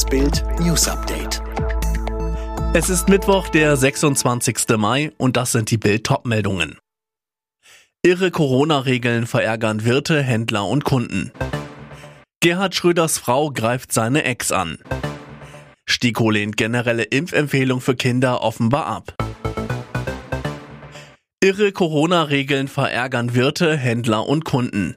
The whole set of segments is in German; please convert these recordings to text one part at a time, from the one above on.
Das Bild News Update. Es ist Mittwoch, der 26. Mai und das sind die Bild meldungen Irre Corona-Regeln verärgern Wirte, Händler und Kunden. Gerhard Schröders Frau greift seine Ex an. Stiko lehnt generelle Impfempfehlung für Kinder offenbar ab. Irre Corona-Regeln verärgern Wirte, Händler und Kunden.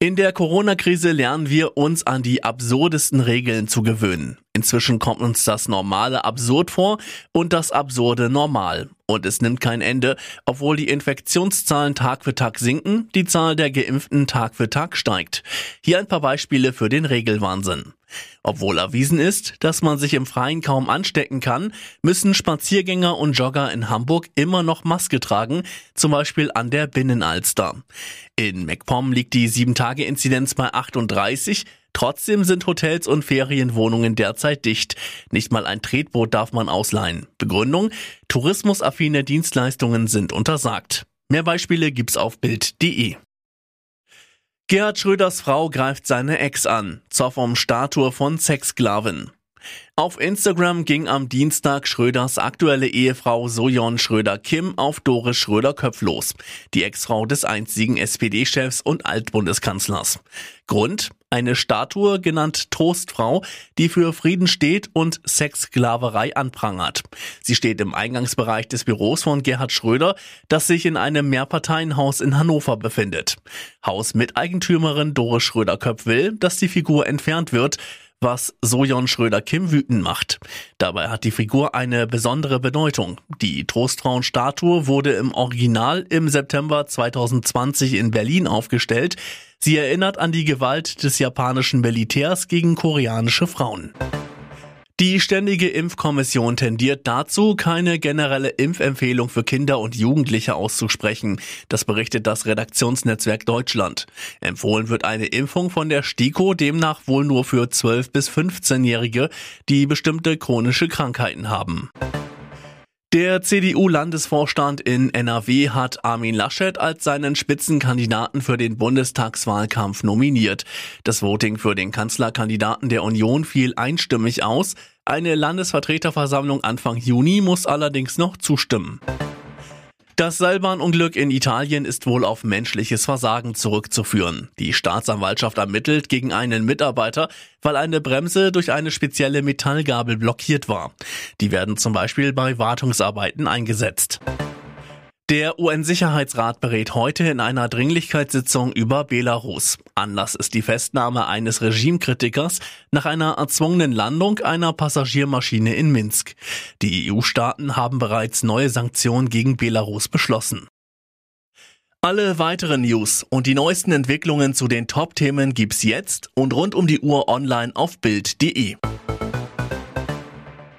In der Corona-Krise lernen wir uns an die absurdesten Regeln zu gewöhnen. Inzwischen kommt uns das Normale absurd vor und das Absurde normal. Und es nimmt kein Ende, obwohl die Infektionszahlen Tag für Tag sinken, die Zahl der Geimpften Tag für Tag steigt. Hier ein paar Beispiele für den Regelwahnsinn. Obwohl erwiesen ist, dass man sich im Freien kaum anstecken kann, müssen Spaziergänger und Jogger in Hamburg immer noch Maske tragen, zum Beispiel an der Binnenalster. In MacPom liegt die 7-Tage-Inzidenz bei 38, Trotzdem sind Hotels und Ferienwohnungen derzeit dicht. Nicht mal ein Tretboot darf man ausleihen. Begründung? Tourismusaffine Dienstleistungen sind untersagt. Mehr Beispiele gibt's auf Bild.de. Gerhard Schröders Frau greift seine Ex an. Zoff um Statue von Sexsklaven. Auf Instagram ging am Dienstag Schröders aktuelle Ehefrau Sojon Schröder-Kim auf Doris Schröder-Köpf los, die Ex-Frau des einzigen SPD-Chefs und Altbundeskanzlers. Grund? Eine Statue genannt Trostfrau, die für Frieden steht und Sexsklaverei anprangert. Sie steht im Eingangsbereich des Büros von Gerhard Schröder, das sich in einem Mehrparteienhaus in Hannover befindet. Hausmiteigentümerin Doris Schröder-Köpf will, dass die Figur entfernt wird, was Sojon Schröder-Kim wütend macht. Dabei hat die Figur eine besondere Bedeutung. Die Trostfrauenstatue wurde im Original im September 2020 in Berlin aufgestellt. Sie erinnert an die Gewalt des japanischen Militärs gegen koreanische Frauen. Die Ständige Impfkommission tendiert dazu, keine generelle Impfempfehlung für Kinder und Jugendliche auszusprechen. Das berichtet das Redaktionsnetzwerk Deutschland. Empfohlen wird eine Impfung von der STIKO demnach wohl nur für 12 bis 15-Jährige, die bestimmte chronische Krankheiten haben. Der CDU-Landesvorstand in NRW hat Armin Laschet als seinen Spitzenkandidaten für den Bundestagswahlkampf nominiert. Das Voting für den Kanzlerkandidaten der Union fiel einstimmig aus. Eine Landesvertreterversammlung Anfang Juni muss allerdings noch zustimmen. Das Seilbahnunglück in Italien ist wohl auf menschliches Versagen zurückzuführen. Die Staatsanwaltschaft ermittelt gegen einen Mitarbeiter, weil eine Bremse durch eine spezielle Metallgabel blockiert war. Die werden zum Beispiel bei Wartungsarbeiten eingesetzt. Der UN-Sicherheitsrat berät heute in einer Dringlichkeitssitzung über Belarus. Anlass ist die Festnahme eines Regimekritikers nach einer erzwungenen Landung einer Passagiermaschine in Minsk. Die EU-Staaten haben bereits neue Sanktionen gegen Belarus beschlossen. Alle weiteren News und die neuesten Entwicklungen zu den Top-Themen gibt's jetzt und rund um die Uhr online auf Bild.de.